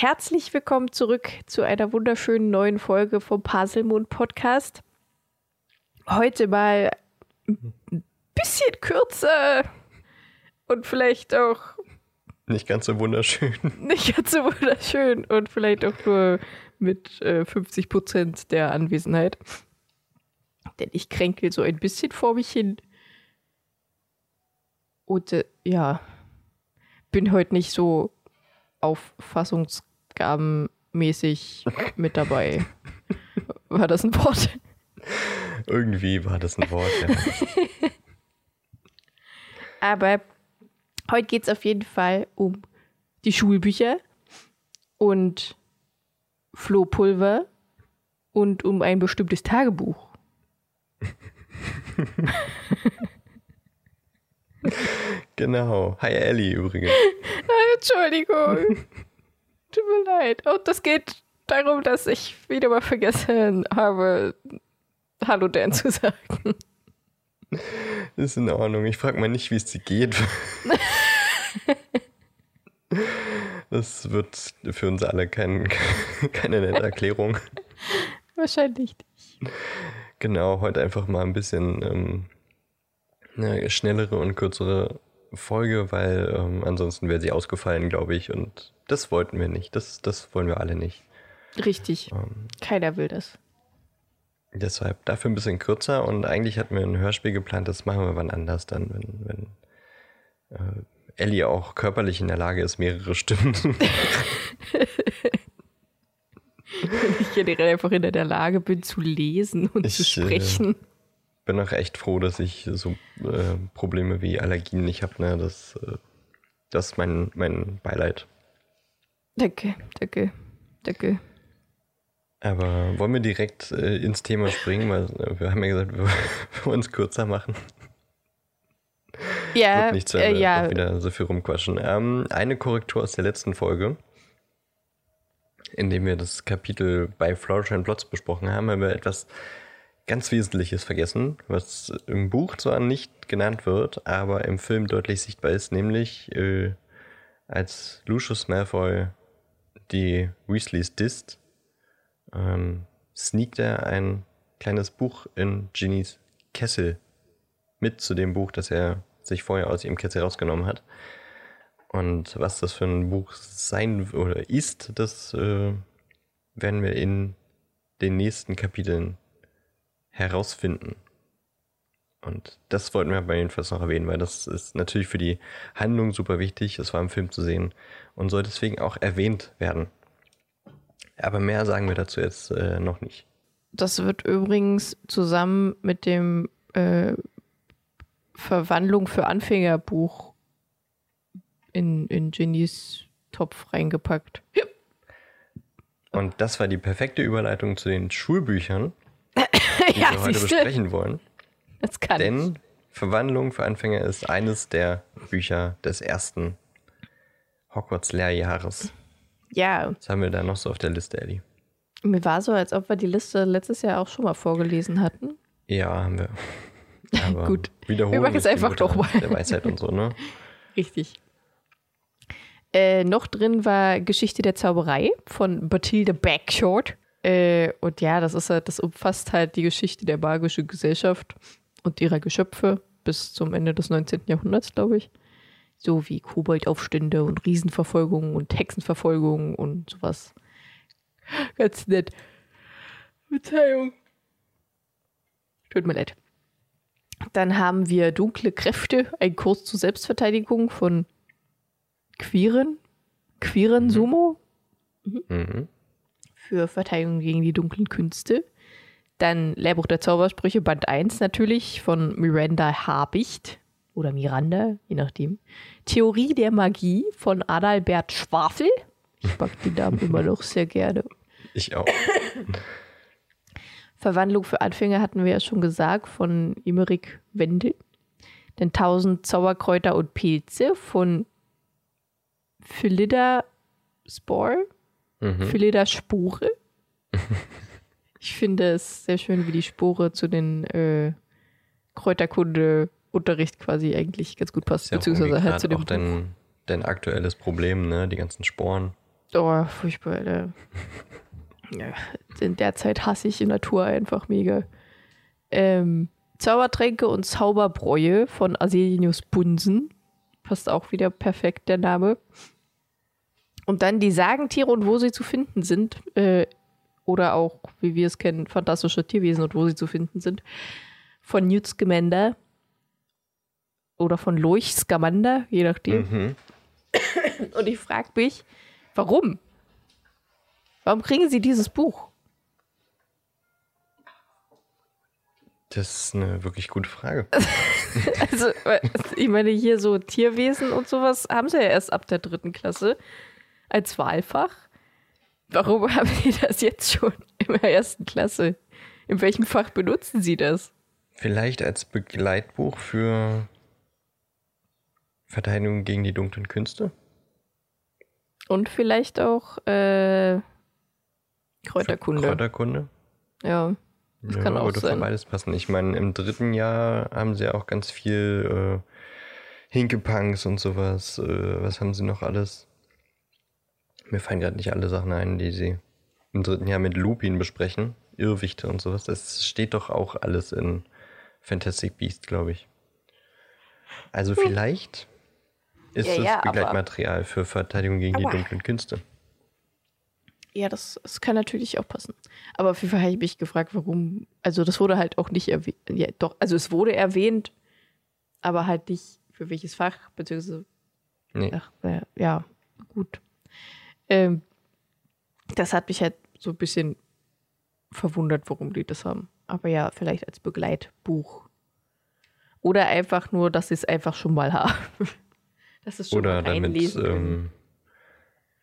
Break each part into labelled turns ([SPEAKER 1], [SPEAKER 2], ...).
[SPEAKER 1] herzlich willkommen zurück zu einer wunderschönen neuen Folge vom Puzzlemond Podcast. Heute mal ein bisschen kürzer und vielleicht auch
[SPEAKER 2] nicht ganz so wunderschön.
[SPEAKER 1] Nicht ganz so wunderschön und vielleicht auch nur mit äh, 50 Prozent der Anwesenheit. Denn ich kränkel so ein bisschen vor mich hin. Und äh, ja, bin heute nicht so auffassungsgabenmäßig mit dabei. War das ein Wort?
[SPEAKER 2] Irgendwie war das ein Wort, ja.
[SPEAKER 1] Aber heute geht es auf jeden Fall um die Schulbücher und Flohpulver und um ein bestimmtes Tagebuch.
[SPEAKER 2] genau. Hi Ellie übrigens.
[SPEAKER 1] Entschuldigung. Tut mir leid. Und das geht darum, dass ich wieder mal vergessen habe, Hallo Dan zu sagen.
[SPEAKER 2] Ist in Ordnung. Ich frage mal nicht, wie es dir geht. Das wird für uns alle kein, keine nette Erklärung.
[SPEAKER 1] Wahrscheinlich nicht.
[SPEAKER 2] Genau, heute einfach mal ein bisschen ähm, eine schnellere und kürzere Folge, weil ähm, ansonsten wäre sie ausgefallen, glaube ich. Und das wollten wir nicht. Das, das wollen wir alle nicht.
[SPEAKER 1] Richtig. Ähm, Keiner will das.
[SPEAKER 2] Deshalb dafür ein bisschen kürzer und eigentlich hatten wir ein Hörspiel geplant, das machen wir wann anders dann, wenn, wenn äh, Ellie auch körperlich in der Lage ist, mehrere Stimmen.
[SPEAKER 1] wenn ich generell einfach in der Lage bin zu lesen und ich, zu sprechen. Äh,
[SPEAKER 2] bin auch echt froh, dass ich so äh, Probleme wie Allergien nicht habe. Ne? Das, äh, das ist mein, mein Beileid.
[SPEAKER 1] Danke, danke, danke.
[SPEAKER 2] Aber wollen wir direkt äh, ins Thema springen, weil äh, wir haben ja gesagt, wir wollen es kürzer machen.
[SPEAKER 1] Ja,
[SPEAKER 2] Wird nicht äh, ja. wieder so viel rumquatschen. Ähm, eine Korrektur aus der letzten Folge, in dem wir das Kapitel bei Florian Plotz besprochen haben, haben wir etwas ganz Wesentliches vergessen, was im Buch zwar nicht genannt wird, aber im Film deutlich sichtbar ist, nämlich äh, als Lucius Malfoy die Weasleys disst, ähm, sneakt er ein kleines Buch in Ginnys Kessel mit zu dem Buch, das er sich vorher aus ihrem Kessel rausgenommen hat. Und was das für ein Buch sein oder ist, das äh, werden wir in den nächsten Kapiteln herausfinden. Und das wollten wir bei jedenfalls noch erwähnen, weil das ist natürlich für die Handlung super wichtig. Es war im Film zu sehen und soll deswegen auch erwähnt werden. Aber mehr sagen wir dazu jetzt äh, noch nicht.
[SPEAKER 1] Das wird übrigens zusammen mit dem äh, Verwandlung für Anfängerbuch in, in Ginnys Topf reingepackt. Ja.
[SPEAKER 2] Und das war die perfekte Überleitung zu den Schulbüchern, die ja, wir heute besprechen wollen.
[SPEAKER 1] Das kann
[SPEAKER 2] Denn. Verwandlung für Anfänger ist eines der Bücher des ersten Hogwarts-Lehrjahres.
[SPEAKER 1] Ja.
[SPEAKER 2] Was haben wir da noch so auf der Liste, Eddie?
[SPEAKER 1] Mir war so, als ob wir die Liste letztes Jahr auch schon mal vorgelesen hatten.
[SPEAKER 2] Ja, haben wir.
[SPEAKER 1] Aber Gut.
[SPEAKER 2] Wiederholen
[SPEAKER 1] wir machen es einfach doch mal.
[SPEAKER 2] Der Weisheit und so, ne?
[SPEAKER 1] Richtig. Äh, noch drin war Geschichte der Zauberei von Bathilde Backshort. Äh, und ja, das ist halt, das umfasst halt die Geschichte der magischen Gesellschaft und ihrer Geschöpfe bis zum Ende des 19. Jahrhunderts, glaube ich so wie Koboldaufstände und Riesenverfolgungen und Hexenverfolgungen und sowas. Ganz nett. Verzeihung. Tut mir leid. Dann haben wir Dunkle Kräfte, ein Kurs zur Selbstverteidigung von Queeren. Queeren mhm. Sumo. Mhm. Mhm. Für Verteidigung gegen die dunklen Künste. Dann Lehrbuch der Zaubersprüche, Band 1 natürlich von Miranda Habicht oder Miranda, je nachdem. Theorie der Magie von Adalbert Schwafel. Ich mag den Namen immer noch sehr gerne.
[SPEAKER 2] Ich auch.
[SPEAKER 1] Verwandlung für Anfänger hatten wir ja schon gesagt von Immerik Wendel. Dann 1000 Zauberkräuter und Pilze von Philida Spore. Mhm. Philida Spore. ich finde es sehr schön, wie die Spore zu den äh, Kräuterkunde Unterricht quasi eigentlich ganz gut passt,
[SPEAKER 2] ja beziehungsweise halt zu dem auch dein, dein aktuelles Problem, ne? Die ganzen Sporen.
[SPEAKER 1] Oh, furchtbar, Alter. ja, in der Zeit hasse ich die Natur einfach mega. Ähm, Zaubertränke und Zauberbräue von Aselinius Bunsen. Passt auch wieder perfekt der Name. Und dann die Sagentiere und wo sie zu finden sind. Äh, oder auch, wie wir es kennen, fantastische Tierwesen und wo sie zu finden sind. Von Newt Scamander. Oder von Loich Scamander, je nachdem.
[SPEAKER 2] Mhm.
[SPEAKER 1] Und ich frage mich, warum? Warum kriegen sie dieses Buch?
[SPEAKER 2] Das ist eine wirklich gute Frage.
[SPEAKER 1] Also, äh, ich meine, hier so Tierwesen und sowas haben sie ja erst ab der dritten Klasse als Wahlfach. Warum haben sie das jetzt schon in der ersten Klasse? In welchem Fach benutzen sie das?
[SPEAKER 2] Vielleicht als Begleitbuch für Verteidigung gegen die dunklen Künste?
[SPEAKER 1] Und vielleicht auch äh, Kräuterkunde.
[SPEAKER 2] Kräuterkunde?
[SPEAKER 1] Ja, das
[SPEAKER 2] ja,
[SPEAKER 1] kann auch
[SPEAKER 2] würde für
[SPEAKER 1] sein.
[SPEAKER 2] beides passen. Ich meine, im dritten Jahr haben sie auch ganz viel äh, Hinkepunks und sowas. Äh, was haben sie noch alles? Mir fallen gerade nicht alle Sachen ein, die sie im dritten Jahr mit Lupin besprechen. Irrwichte und sowas. Das steht doch auch alles in Fantastic Beast, glaube ich. Also vielleicht ist
[SPEAKER 1] Hm. Ja,
[SPEAKER 2] es
[SPEAKER 1] ja,
[SPEAKER 2] Begleitmaterial für Verteidigung gegen die dunklen Künste.
[SPEAKER 1] Ja, das, das kann natürlich auch passen. Aber auf jeden Fall habe ich mich gefragt, warum. Also, das wurde halt auch nicht erwähnt. Ja, doch, also es wurde erwähnt, aber halt nicht für welches Fach, beziehungsweise.
[SPEAKER 2] Nee.
[SPEAKER 1] Ach, äh, ja, gut. Ähm, das hat mich halt so ein bisschen verwundert, warum die das haben. Aber ja, vielleicht als Begleitbuch. Oder einfach nur, dass sie es einfach schon mal haben. Das ist schon
[SPEAKER 2] Oder
[SPEAKER 1] mal
[SPEAKER 2] damit ähm,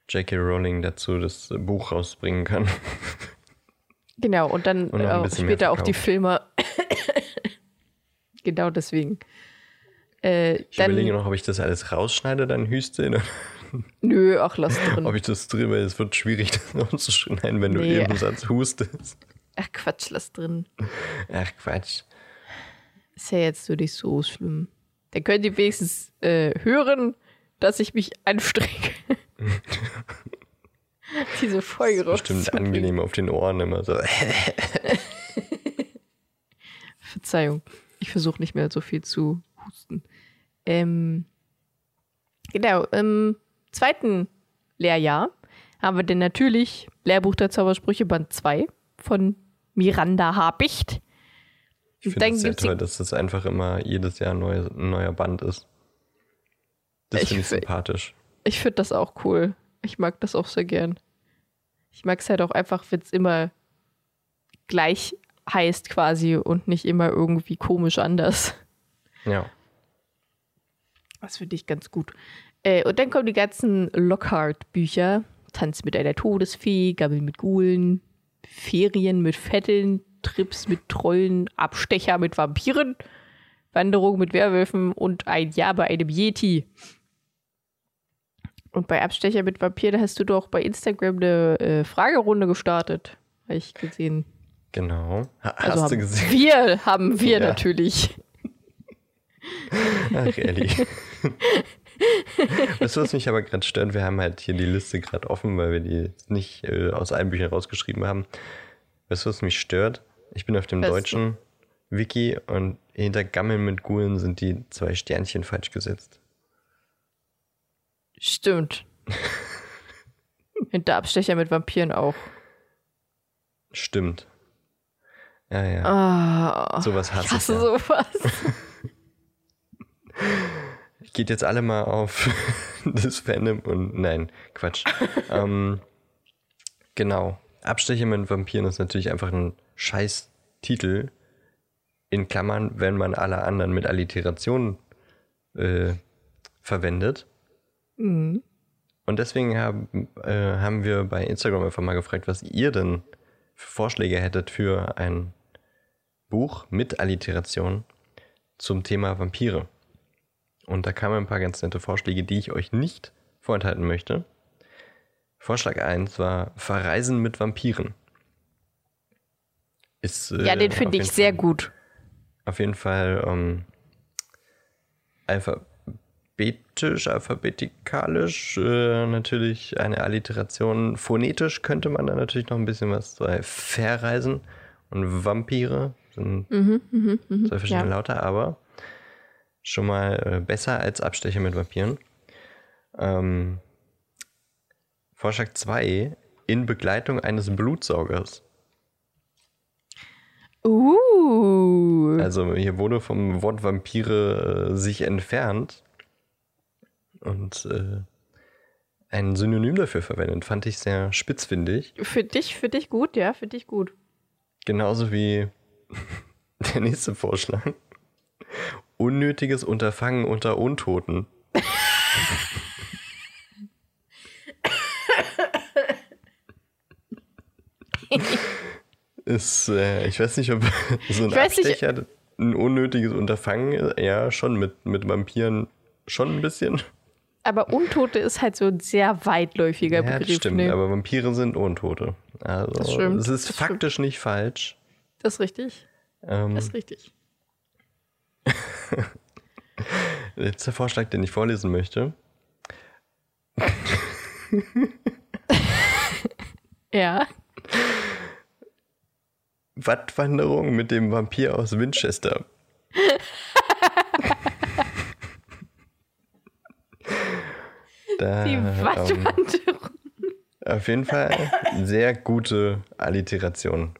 [SPEAKER 2] J.K. Rowling dazu das äh, Buch rausbringen kann.
[SPEAKER 1] Genau, und dann
[SPEAKER 2] Und ein
[SPEAKER 1] äh, später auch die. Filme. genau deswegen. Äh,
[SPEAKER 2] Ich überlege noch, ob ich das alles rausschneide, dann Hüste.
[SPEAKER 1] Nö, ach, lass
[SPEAKER 2] ob
[SPEAKER 1] drin.
[SPEAKER 2] ich das drin, weil es wird schwierig, das rauszuschneiden, wenn du
[SPEAKER 1] Nee.
[SPEAKER 2] eben Satz hustest.
[SPEAKER 1] Ach, Quatsch, lass drin.
[SPEAKER 2] Ach Quatsch.
[SPEAKER 1] Ist ja jetzt so nicht so schlimm. Dann könnt ihr wenigstens äh, hören, dass ich mich anstrenge. Diese Folge
[SPEAKER 2] Bestimmt
[SPEAKER 1] rauszubringen.
[SPEAKER 2] angenehm auf den Ohren immer so.
[SPEAKER 1] Verzeihung. Ich versuche nicht mehr so viel zu husten. Ähm, genau, im zweiten Lehrjahr haben wir dann natürlich Lehrbuch der Zaubersprüche Band 2 von Miranda Habicht.
[SPEAKER 2] Ich finde es sehr toll, dass das einfach immer jedes Jahr ein neuer, ein neuer Band ist. Das finde ich sympathisch.
[SPEAKER 1] Ich finde das auch cool. Ich mag das auch sehr gern. Ich mag es halt auch einfach, wenn es immer gleich heißt quasi und nicht immer irgendwie komisch anders.
[SPEAKER 2] Ja.
[SPEAKER 1] Das finde ich ganz gut. Äh, und dann kommen die ganzen Lockhart-Bücher. Tanz mit einer Todesfee, Gammel mit Gulen, Ferien mit Vetteln, Trips mit Trollen, Abstecher mit Vampiren, Wanderung mit Werwölfen und ein Jahr bei einem Yeti. Und bei Abstecher mit Vampir, da hast du doch bei Instagram eine äh, Fragerunde gestartet. Habe ich gesehen.
[SPEAKER 2] Genau. Ha,
[SPEAKER 1] Also
[SPEAKER 2] hast
[SPEAKER 1] haben
[SPEAKER 2] du gesehen?
[SPEAKER 1] Wir haben wir
[SPEAKER 2] Ja.
[SPEAKER 1] natürlich.
[SPEAKER 2] Ach, ehrlich. weißt du, was mich aber gerade stört? Wir haben halt hier die Liste gerade offen, weil wir die nicht äh, aus allen Büchern rausgeschrieben haben. Weißt du, was mich stört? Ich bin auf dem
[SPEAKER 1] Was?
[SPEAKER 2] deutschen Wiki und hinter Gammeln mit Gulen sind die zwei Sternchen falsch gesetzt.
[SPEAKER 1] Stimmt. Hinter Abstecher mit Vampiren auch.
[SPEAKER 2] Stimmt. Ja, ja.
[SPEAKER 1] Ah,
[SPEAKER 2] Sowas hasse
[SPEAKER 1] ich
[SPEAKER 2] ich
[SPEAKER 1] hasse
[SPEAKER 2] ja.
[SPEAKER 1] sowas.
[SPEAKER 2] Geht jetzt alle mal auf das Fandom und nein, Quatsch. ähm, genau. Abstecher mit Vampiren ist natürlich einfach ein scheiß Titel. In Klammern, wenn man alle anderen mit Alliteration äh, verwendet.
[SPEAKER 1] Mhm.
[SPEAKER 2] Und deswegen haben, äh, haben wir bei Instagram einfach mal gefragt, was ihr denn für Vorschläge hättet für ein Buch mit Alliteration zum Thema Vampire. Und da kamen ein paar ganz nette Vorschläge, die ich euch nicht vorenthalten möchte. Vorschlag 1 war Verreisen mit Vampiren. Ist, äh,
[SPEAKER 1] Ja, den
[SPEAKER 2] auf
[SPEAKER 1] finde ich
[SPEAKER 2] jeden
[SPEAKER 1] sehr
[SPEAKER 2] Fall-
[SPEAKER 1] gut.
[SPEAKER 2] Auf jeden Fall ähm, alphabetisch, alphabetikalisch, äh, natürlich eine Alliteration. Phonetisch könnte man da natürlich noch ein bisschen was bei verreisen. Und Vampire sind
[SPEAKER 1] Mhm, mhm, mhm.
[SPEAKER 2] zwei verschiedene
[SPEAKER 1] Ja.
[SPEAKER 2] Laute, aber schon mal äh, besser als Abstecher mit Vampiren. Ähm, Vorschlag 2, in Begleitung eines Blutsaugers.
[SPEAKER 1] Uh.
[SPEAKER 2] Also hier wurde vom Wort Vampire äh, sich entfernt und äh, ein Synonym dafür verwendet. Fand ich sehr spitzfindig.
[SPEAKER 1] Für dich, für dich gut, ja, für dich gut.
[SPEAKER 2] Genauso wie der nächste Vorschlag. Unnötiges Unterfangen unter Untoten. ist, äh, ich weiß nicht, ob so ein
[SPEAKER 1] weiß nicht-
[SPEAKER 2] Abstecher ein unnötiges Unterfangen ist. Ja, schon mit, mit Vampiren schon ein bisschen.
[SPEAKER 1] Aber Untote ist halt so ein sehr weitläufiger
[SPEAKER 2] Ja,
[SPEAKER 1] Begriff.
[SPEAKER 2] das stimmt,
[SPEAKER 1] ne?
[SPEAKER 2] aber Vampire sind Untote. Also,
[SPEAKER 1] Das stimmt,
[SPEAKER 2] es ist
[SPEAKER 1] das stimmt.
[SPEAKER 2] faktisch nicht falsch.
[SPEAKER 1] Das ist richtig.
[SPEAKER 2] Ähm,
[SPEAKER 1] Das ist richtig.
[SPEAKER 2] Letzter Vorschlag, den ich vorlesen möchte.
[SPEAKER 1] Ja.
[SPEAKER 2] Wattwanderung mit dem Vampir aus Winchester. da,
[SPEAKER 1] Die
[SPEAKER 2] ähm,
[SPEAKER 1] Wattwanderung.
[SPEAKER 2] auf jeden Fall sehr gute Alliteration.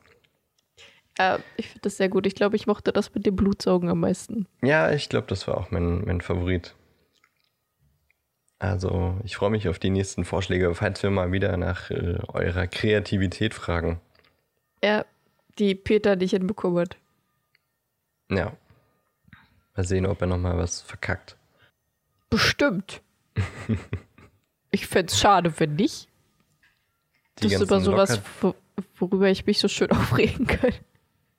[SPEAKER 1] Ja, ich finde das sehr gut. Ich glaube, ich mochte das mit dem Blutsaugen am meisten.
[SPEAKER 2] Ja, ich glaube, das war auch mein, mein Favorit. Also, ich freue mich auf die nächsten Vorschläge, falls wir mal wieder nach äh, eurer Kreativität fragen.
[SPEAKER 1] Ja, die Peter nicht hinbekommen hat.
[SPEAKER 2] Ja. Mal sehen, ob er nochmal was verkackt.
[SPEAKER 1] Bestimmt. ich fände es schade, wenn nicht.
[SPEAKER 2] Die
[SPEAKER 1] Das ist über sowas, worüber ich mich so schön aufregen kann.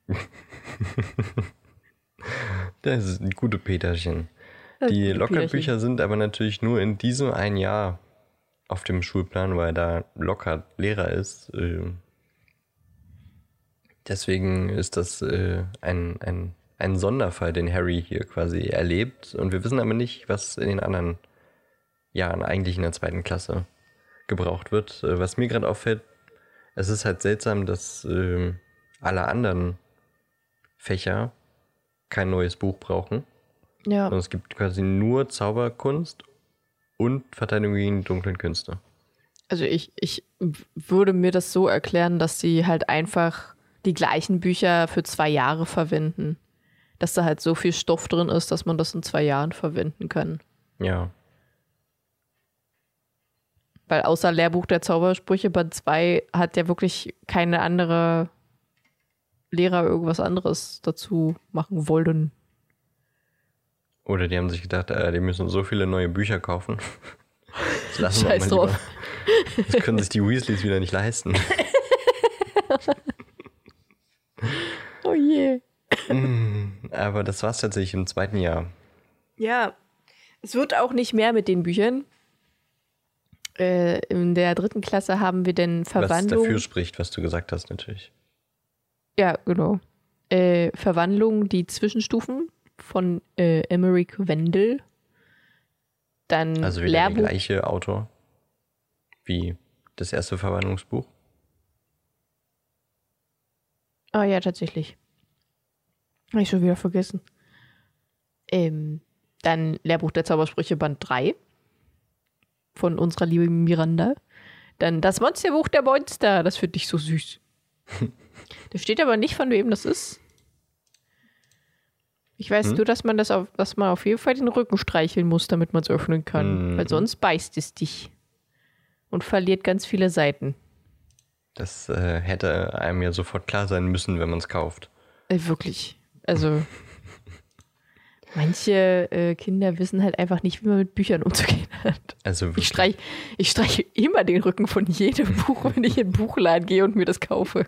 [SPEAKER 2] Das ist ein gute Peterchen.
[SPEAKER 1] Das
[SPEAKER 2] Die Lockerbücher sind aber natürlich nur in diesem ein Jahr auf dem Schulplan, weil da locker Lehrer ist. äh, Deswegen ist das äh, ein, ein, ein Sonderfall, den Harry hier quasi erlebt. Und wir wissen aber nicht, was in den anderen Jahren eigentlich in der zweiten Klasse gebraucht wird. Äh, Was mir gerade auffällt, es ist halt seltsam, dass äh, alle anderen Fächer kein neues Buch brauchen.
[SPEAKER 1] Ja,
[SPEAKER 2] Und es gibt quasi nur Zauberkunst und Verteidigung gegen die dunklen Künste.
[SPEAKER 1] also ich, ich würde mir das so erklären, dass sie halt einfach die gleichen Bücher für zwei Jahre verwenden. Dass da halt so viel Stoff drin ist, dass man das in zwei Jahren verwenden kann.
[SPEAKER 2] Ja.
[SPEAKER 1] Weil außer Lehrbuch der Zaubersprüche Band 2 hat ja wirklich keine andere Lehrer irgendwas anderes dazu machen wollen.
[SPEAKER 2] Oder die haben sich gedacht, äh, die müssen so viele neue Bücher kaufen. Das lassen wir
[SPEAKER 1] Scheiß
[SPEAKER 2] mal
[SPEAKER 1] drauf.
[SPEAKER 2] lieber. Das können sich die Weasleys wieder nicht leisten.
[SPEAKER 1] Oh je.
[SPEAKER 2] Aber das war's tatsächlich im zweiten Jahr.
[SPEAKER 1] Ja, es wird auch nicht mehr mit den Büchern. Äh, in der dritten Klasse haben wir denn
[SPEAKER 2] Was
[SPEAKER 1] Verwandlung.
[SPEAKER 2] dafür spricht, was du gesagt hast, natürlich.
[SPEAKER 1] Ja, genau. Äh, Verwandlung, die Zwischenstufen von äh, Emmerich Wendel. Dann
[SPEAKER 2] Also wieder der
[SPEAKER 1] Lehrbuch.
[SPEAKER 2] gleiche Autor wie das erste Verwandlungsbuch.
[SPEAKER 1] Ah ja, tatsächlich. Habe ich schon wieder vergessen. Ähm, dann Lehrbuch der Zaubersprüche Band 3 von unserer lieben Miranda. Dann das Monsterbuch der Monster, das finde ich so süß. da steht aber nicht, von wem das ist. Ich weiß
[SPEAKER 2] Hm?
[SPEAKER 1] nur, dass man das auf, dass man auf jeden Fall den Rücken streicheln muss, damit man es öffnen kann.
[SPEAKER 2] Mhm.
[SPEAKER 1] Weil sonst beißt es dich. Und verliert ganz viele Seiten.
[SPEAKER 2] Das äh, hätte einem ja sofort klar sein müssen, wenn man es kauft.
[SPEAKER 1] Äh, wirklich. Also, manche äh, Kinder wissen halt einfach nicht, wie man mit Büchern umzugehen hat.
[SPEAKER 2] Also
[SPEAKER 1] Ich
[SPEAKER 2] wirklich.
[SPEAKER 1] streiche ich streiche immer den Rücken von jedem Buch, wenn ich in den Buchladen gehe und mir das kaufe.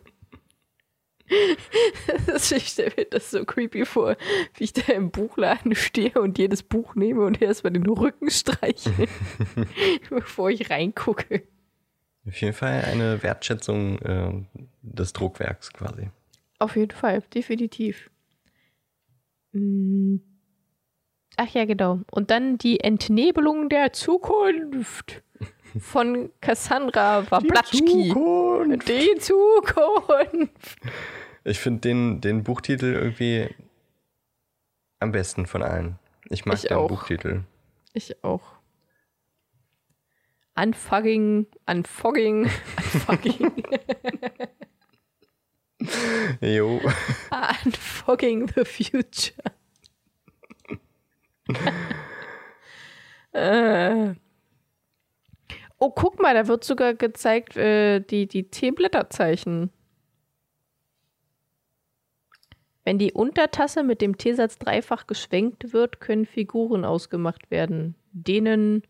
[SPEAKER 1] Das, ich stelle mir das so creepy vor, wie ich da im Buchladen stehe und jedes Buch nehme und erstmal den Rücken streiche, bevor ich reingucke.
[SPEAKER 2] Auf jeden Fall eine Wertschätzung äh, des Druckwerks quasi.
[SPEAKER 1] Auf jeden Fall, definitiv. Mm, Ach ja, genau. Und dann die Entnebelung der Zukunft von Cassandra Wablatschki.
[SPEAKER 2] Zukunft.
[SPEAKER 1] Die Zukunft.
[SPEAKER 2] Ich finde den, den Buchtitel irgendwie am besten von allen. Ich mag
[SPEAKER 1] Ich
[SPEAKER 2] den
[SPEAKER 1] auch.
[SPEAKER 2] Buchtitel.
[SPEAKER 1] Ich auch. Unfugging, unfogging, unfugging,
[SPEAKER 2] Jo.
[SPEAKER 1] unfogging the future. äh. Oh, guck mal, da wird sogar gezeigt, äh, die, die Teeblätterzeichen. Wenn die Untertasse mit dem Teesatz dreifach geschwenkt wird, können Figuren ausgemacht werden, denen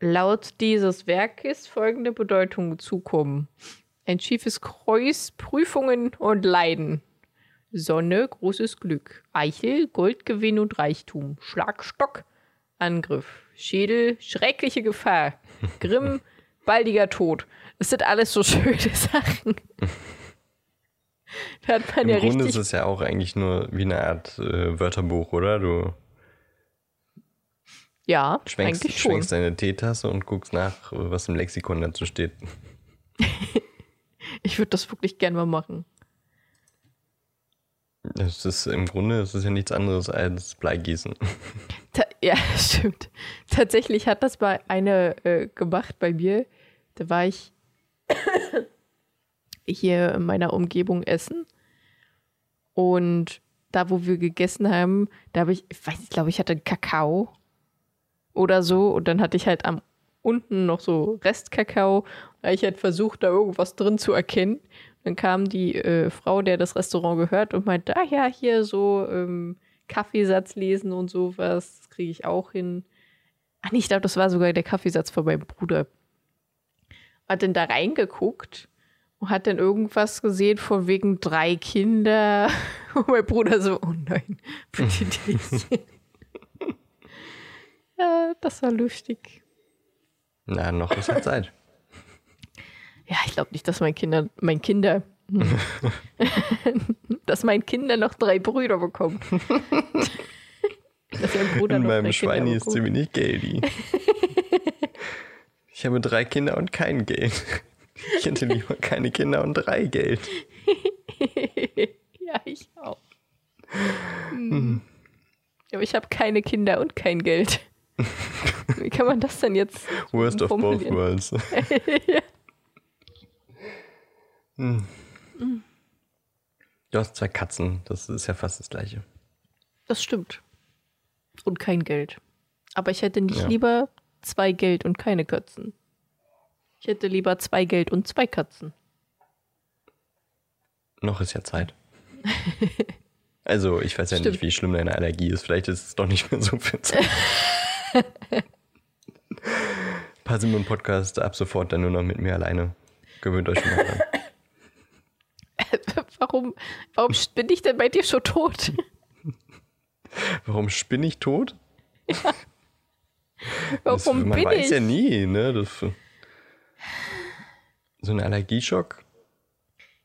[SPEAKER 1] laut dieses Werkes folgende Bedeutung zukommen. Ein schiefes Kreuz, Prüfungen und Leiden. Sonne, großes Glück. Eichel, Goldgewinn und Reichtum. Schlagstock, Angriff. Schädel, schreckliche Gefahr. Grimm, baldiger Tod. Das sind alles so schöne Sachen. Da hat man
[SPEAKER 2] Im
[SPEAKER 1] ja
[SPEAKER 2] Grunde
[SPEAKER 1] richtig
[SPEAKER 2] ist es ja auch eigentlich nur wie eine Art äh, Wörterbuch, oder? Du
[SPEAKER 1] Ja,
[SPEAKER 2] schwenkst,
[SPEAKER 1] eigentlich schon.
[SPEAKER 2] schwenkst deine Teetasse und guckst nach, was im Lexikon dazu steht.
[SPEAKER 1] Ich würde das wirklich gern mal machen.
[SPEAKER 2] Es ist im Grunde es ist ja nichts anderes als Bleigießen.
[SPEAKER 1] Ta ja, stimmt. Tatsächlich hat das mal eine äh, gemacht bei mir. Da war ich hier in meiner Umgebung essen. Und da, wo wir gegessen haben, da habe ich, ich weiß nicht, glaube ich, hatte Kakao oder so. Und dann hatte ich halt am unten noch so Restkakao. Da ich halt versucht, da irgendwas drin zu erkennen. Dann kam die äh, Frau, der das Restaurant gehört, und meinte, ah ja, hier so ähm, Kaffeesatz lesen und sowas, das kriege ich auch hin. Ach nee, ich glaube, das war sogar der Kaffeesatz von meinem Bruder. Hat dann da reingeguckt hat dann irgendwas gesehen von wegen drei Kinder. Und mein Bruder so, oh nein, bitte nicht. ja, das war lustig.
[SPEAKER 2] Na, noch ist ja Zeit.
[SPEAKER 1] Ja, ich glaube nicht, dass mein Kinder, mein Kinder, dass mein Kinder noch drei Brüder bekommt. dass mein Bruder
[SPEAKER 2] In
[SPEAKER 1] noch
[SPEAKER 2] meinem Schweini ist ziemlich Geldi. Ich habe drei Kinder und kein Geld. Ich hätte lieber keine Kinder und drei Geld.
[SPEAKER 1] ja, ich auch. Hm. Aber ich habe keine Kinder und kein Geld. Wie kann man das denn jetzt
[SPEAKER 2] Worst of both worlds. Hm. Du hast zwei Katzen, das ist ja fast das gleiche.
[SPEAKER 1] Das stimmt. Und kein Geld. Aber ich hätte nicht
[SPEAKER 2] Ja.
[SPEAKER 1] lieber zwei Geld und keine Katzen. Ich hätte lieber zwei Geld und zwei Katzen.
[SPEAKER 2] Noch ist ja Zeit. Also, ich weiß ja
[SPEAKER 1] Stimmt.
[SPEAKER 2] nicht, wie schlimm deine Allergie ist. Vielleicht ist es doch nicht mehr so viel Zeit. Parsimon Podcast ab sofort dann nur noch mit mir alleine. Gewöhnt euch schon mal dran.
[SPEAKER 1] warum, warum bin ich denn bei dir schon tot?
[SPEAKER 2] Warum spinne ich tot?
[SPEAKER 1] Warum
[SPEAKER 2] das, man
[SPEAKER 1] bin
[SPEAKER 2] weiß
[SPEAKER 1] ich?
[SPEAKER 2] ja nie, ne? Das, so ein Allergieschock.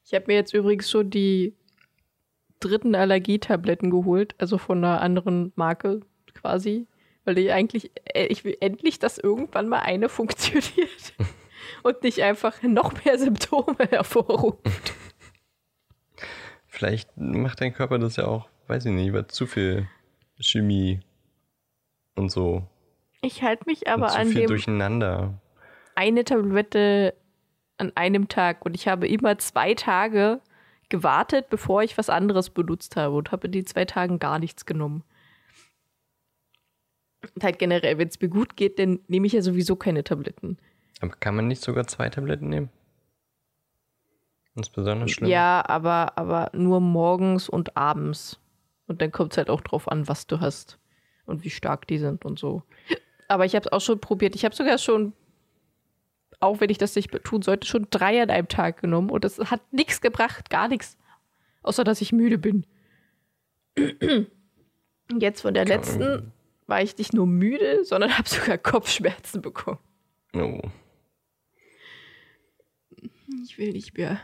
[SPEAKER 1] Ich habe mir jetzt übrigens schon die dritten Allergietabletten geholt, also von einer anderen Marke quasi, weil ich eigentlich, äh, ich will endlich, dass irgendwann mal eine funktioniert und nicht einfach noch mehr Symptome hervorruft.
[SPEAKER 2] Vielleicht macht dein Körper das ja auch, weiß ich nicht, über zu viel Chemie und so.
[SPEAKER 1] Ich halte mich
[SPEAKER 2] und
[SPEAKER 1] aber
[SPEAKER 2] zu
[SPEAKER 1] an
[SPEAKER 2] viel
[SPEAKER 1] dem
[SPEAKER 2] Durcheinander.
[SPEAKER 1] Eine Tablette an einem Tag und ich habe immer zwei Tage gewartet, bevor ich was anderes benutzt habe und habe in den zwei Tagen gar nichts genommen. Und halt generell, wenn es mir gut geht, dann nehme ich ja sowieso keine Tabletten.
[SPEAKER 2] Aber kann man nicht sogar zwei Tabletten nehmen? Das ist besonders schlimm.
[SPEAKER 1] Ja, aber, aber nur morgens und abends. Und dann kommt es halt auch drauf an, was du hast und wie stark die sind und so. Aber ich habe es auch schon probiert. Ich habe sogar schon, auch wenn ich das nicht tun sollte, schon drei an einem Tag genommen und es hat nichts gebracht, gar nichts. Außer, dass ich müde bin. Und Jetzt von der
[SPEAKER 2] Kann-
[SPEAKER 1] letzten war ich nicht nur müde, sondern habe sogar Kopfschmerzen bekommen.
[SPEAKER 2] Oh.
[SPEAKER 1] Ich will nicht mehr.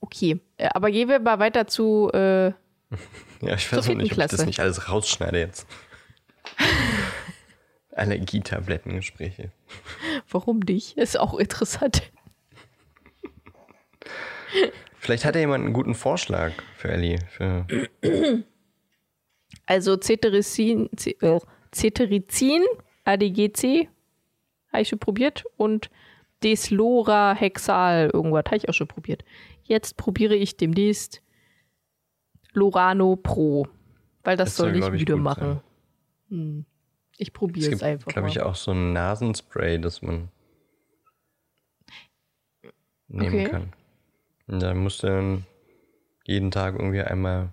[SPEAKER 1] Okay, äh, aber gehen wir mal weiter zu äh,
[SPEAKER 2] Ja, ich weiß auch nicht, ob ich das
[SPEAKER 1] Klasse.
[SPEAKER 2] nicht alles rausschneide jetzt. Allergietablettengespräche.
[SPEAKER 1] Warum nicht? Ist auch interessant.
[SPEAKER 2] Vielleicht hat ja jemand einen guten Vorschlag für Ellie. Für
[SPEAKER 1] Also Cetirizin, C- äh, Cetirizin, ADGC, habe ich schon probiert. Und Deslorahexal, irgendwas, habe ich auch schon probiert. Jetzt probiere ich demnächst Lorano Pro, weil das,
[SPEAKER 2] Das
[SPEAKER 1] soll
[SPEAKER 2] soll,
[SPEAKER 1] nicht müde machen. Hm. Ich probiere es einfach
[SPEAKER 2] glaube ich, auch so ein Nasenspray, das man nehmen
[SPEAKER 1] Okay.
[SPEAKER 2] kann. Und da musst du dann jeden Tag irgendwie einmal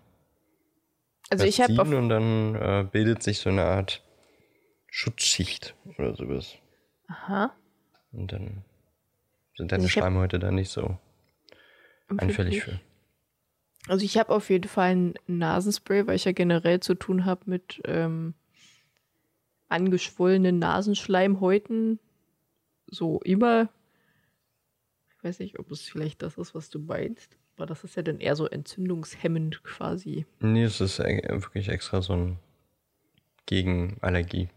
[SPEAKER 1] Also ich habe
[SPEAKER 2] und dann äh, bildet sich so eine Art Schutzschicht oder sowas.
[SPEAKER 1] Aha.
[SPEAKER 2] Und dann sind deine
[SPEAKER 1] Also
[SPEAKER 2] Schleimhäute da nicht so anfällig für.
[SPEAKER 1] Also ich habe auf jeden Fall ein Nasenspray, weil ich ja generell zu tun habe mit ähm, angeschwollenen Nasenschleimhäuten. So immer. Ich weiß nicht, ob es vielleicht das ist, was du meinst. Aber das ist ja dann eher so entzündungshemmend quasi.
[SPEAKER 2] Nee, es ist e- wirklich extra so ein gegen Allergie.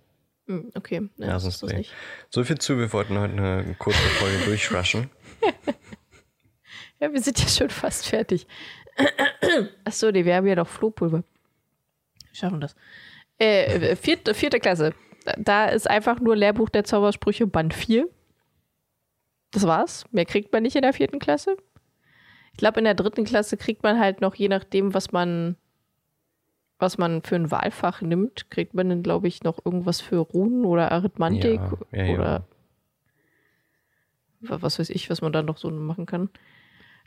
[SPEAKER 1] Hm, okay, ja, das
[SPEAKER 2] Nasenspray. So viel zu, wir wollten heute eine kurze Folge durchrushen.
[SPEAKER 1] Ja, wir sind ja schon fast fertig. Achso, nee, wir haben ja noch Flohpulver. Wir schaffen das. Äh, vierte, vierte Klasse. Da- ist einfach nur Lehrbuch der Zaubersprüche Band 4. Das war's. Mehr kriegt man nicht in der vierten Klasse. Ich glaube, in der dritten Klasse kriegt man halt noch, je nachdem, was man, was man für ein Wahlfach nimmt, kriegt man dann, glaube ich, noch irgendwas für Runen oder Arithmantik
[SPEAKER 2] Ja, ja, ja.
[SPEAKER 1] oder wa- was weiß ich, was man da noch so machen kann.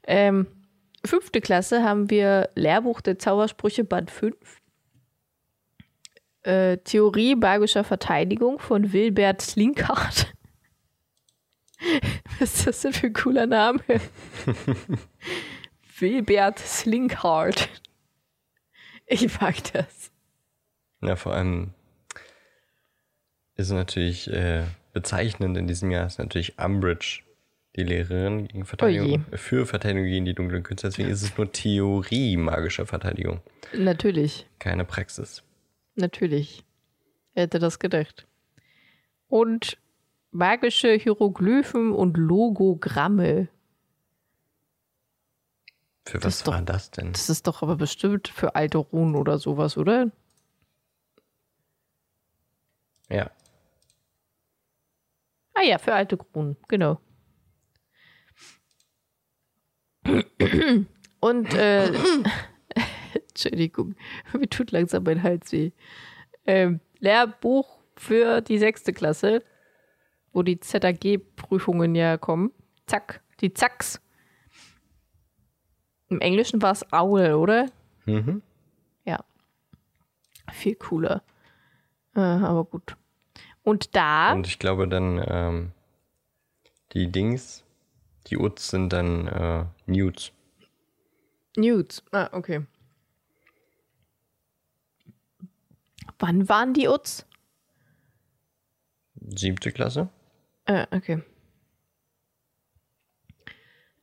[SPEAKER 1] Ähm, fünfte Klasse haben wir Lehrbuch der Zaubersprüche Band 5. Äh, Theorie magischer Verteidigung von Wilbert Slinkhardt. Was ist das denn für ein cooler Name? Wilbert Slinkhardt. Ich mag das.
[SPEAKER 2] Ja, vor allem ist natürlich äh, bezeichnend in diesem Jahr ist natürlich Umbridge, die Lehrerin gegen Verteidigung, für Verteidigung gegen die dunklen Künste. Deswegen ist es nur Theorie magischer Verteidigung,
[SPEAKER 1] Natürlich.
[SPEAKER 2] keine Praxis.
[SPEAKER 1] Natürlich. Wer hätte das gedacht? Und magische Hieroglyphen und Logogramme.
[SPEAKER 2] Für
[SPEAKER 1] Das
[SPEAKER 2] was
[SPEAKER 1] doch-
[SPEAKER 2] war das denn?
[SPEAKER 1] Das ist doch aber bestimmt für alte Runen oder sowas, oder?
[SPEAKER 2] Ja,
[SPEAKER 1] Ah ja, für alte Runen, genau. Und, äh, Entschuldigung, mir tut langsam mein Hals weh. Ähm, Lehrbuch für die sechste Klasse, wo die ZAG-Prüfungen ja kommen. Zack, die Zacks. Im Englischen war es Owl, oder?
[SPEAKER 2] mhm.
[SPEAKER 1] Ja. Viel cooler. Äh, aber gut. Und da.
[SPEAKER 2] Und ich glaube dann, ähm, die Dings, die Uts sind dann äh, Newts.
[SPEAKER 1] Nudes. Ah, okay. Wann waren die Uts?
[SPEAKER 2] Siebte Klasse?
[SPEAKER 1] Ah, okay.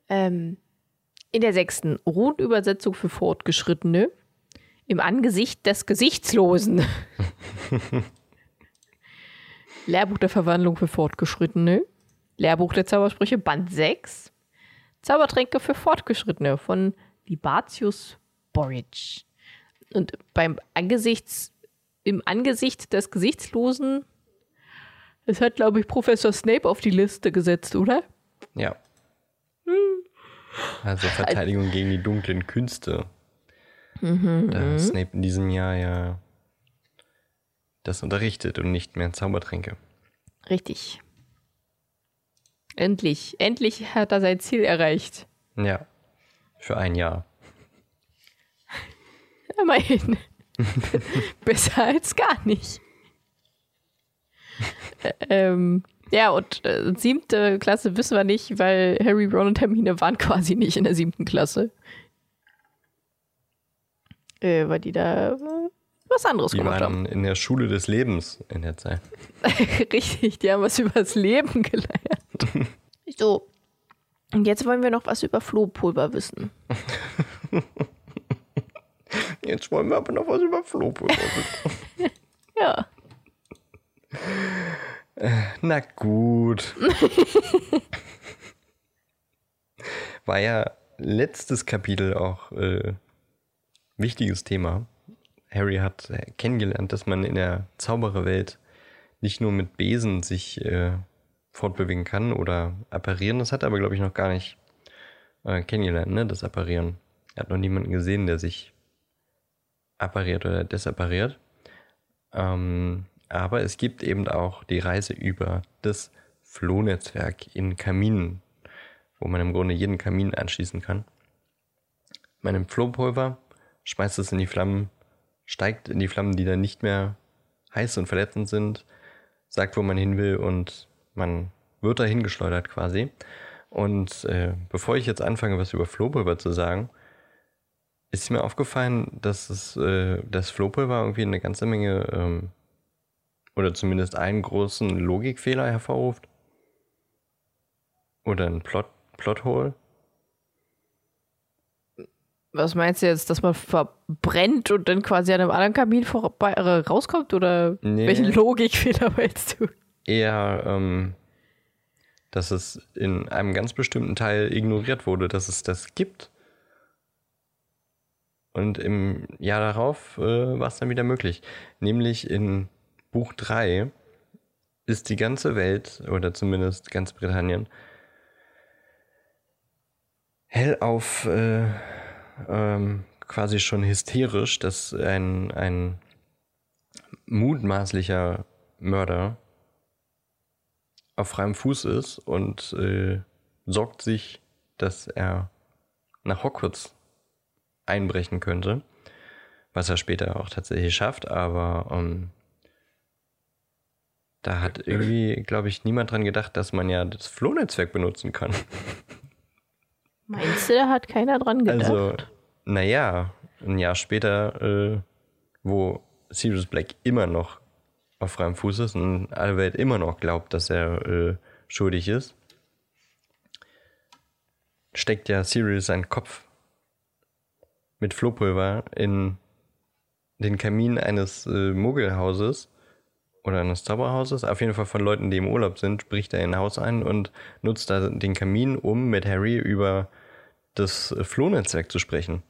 [SPEAKER 1] Ähm, in der sechsten Runenübersetzung für Fortgeschrittene im Angesicht des Gesichtslosen. Lehrbuch der Verwandlung für Fortgeschrittene. Lehrbuch der Zaubersprüche Band 6. Zaubertränke für Fortgeschrittene von Libatius Borage. Und beim Angesichts, im Angesicht des Gesichtslosen, das hat, glaube ich, Professor Snape auf die Liste gesetzt, oder?
[SPEAKER 2] Ja. Also Verteidigung gegen die dunklen Künste. Da hat Snape in diesem Jahr ja das unterrichtet und nicht mehr Zaubertränke.
[SPEAKER 1] Richtig. Endlich, endlich hat er sein Ziel erreicht.
[SPEAKER 2] Ja. Für ein Jahr.
[SPEAKER 1] Immerhin. Besser als gar nicht. Ähm, ja, und äh, siebte Klasse wissen wir nicht, weil Harry, Ron und Hermine waren quasi nicht in der siebten Klasse. Äh, weil die da äh, was anderes
[SPEAKER 2] Die
[SPEAKER 1] gemacht haben.
[SPEAKER 2] waren in der Schule des Lebens in der Zeit.
[SPEAKER 1] Richtig, die haben was über das Leben gelernt. so. Und jetzt wollen wir noch was über Flohpulver wissen.
[SPEAKER 2] Jetzt wollen wir aber noch was über Flohpulver wissen.
[SPEAKER 1] Ja.
[SPEAKER 2] Na gut. War ja letztes Kapitel auch äh, wichtiges Thema. Harry hat äh, kennengelernt, dass man in der Zaubererwelt nicht nur mit Besen sich äh, fortbewegen kann oder apparieren. Das hat er aber, glaube ich, noch gar nicht äh, kennengelernt, ne? Das Apparieren. Er hat noch niemanden gesehen, der sich appariert oder desappariert. Ähm, aber es gibt eben auch die Reise über das Flohnetzwerk in Kaminen, wo man im Grunde jeden Kamin anschließen kann. Man nimmt Flohpulver, schmeißt es in die Flammen, steigt in die Flammen, die dann nicht mehr heiß und verletzend sind, sagt, wo man hin will und man wird dahin geschleudert quasi. Und äh, bevor ich jetzt anfange, was über Flohpulver zu sagen, ist mir aufgefallen, dass es, äh, das Flohpulver irgendwie eine ganze Menge ähm, oder zumindest einen großen Logikfehler hervorruft. Oder ein Plot, Plothole.
[SPEAKER 1] Was meinst du jetzt, dass man verbrennt und dann quasi an einem anderen Kamin vorbei, äh, rauskommt? Oder
[SPEAKER 2] Nee.
[SPEAKER 1] welchen Logikfehler meinst du?
[SPEAKER 2] Eher, ähm, dass es in einem ganz bestimmten Teil ignoriert wurde, dass es das gibt. Und im Jahr darauf äh, war es dann wieder möglich. Nämlich in Buch 3 ist die ganze Welt, oder zumindest ganz Britannien, hellauf äh, ähm, quasi schon hysterisch, dass ein, ein mutmaßlicher Mörder auf freiem Fuß ist und äh, sorgt sich, dass er nach Hogwarts einbrechen könnte, was er später auch tatsächlich schafft, aber ähm, da hat irgendwie, glaube ich, niemand dran gedacht, dass man ja das Flohnetzwerk benutzen kann.
[SPEAKER 1] Meinst du, da hat keiner dran gedacht?
[SPEAKER 2] Also, naja, ein Jahr später, äh, wo Sirius Black immer noch auf freiem Fuß ist und alle Welt immer noch glaubt, dass er äh, schuldig ist, steckt ja Sirius seinen Kopf mit Flohpulver in den Kamin eines äh, Muggelhauses oder eines Zauberhauses, auf jeden Fall von Leuten, die im Urlaub sind, bricht er in ein Haus ein und nutzt da den Kamin, um mit Harry über das Flohnetzwerk zu sprechen.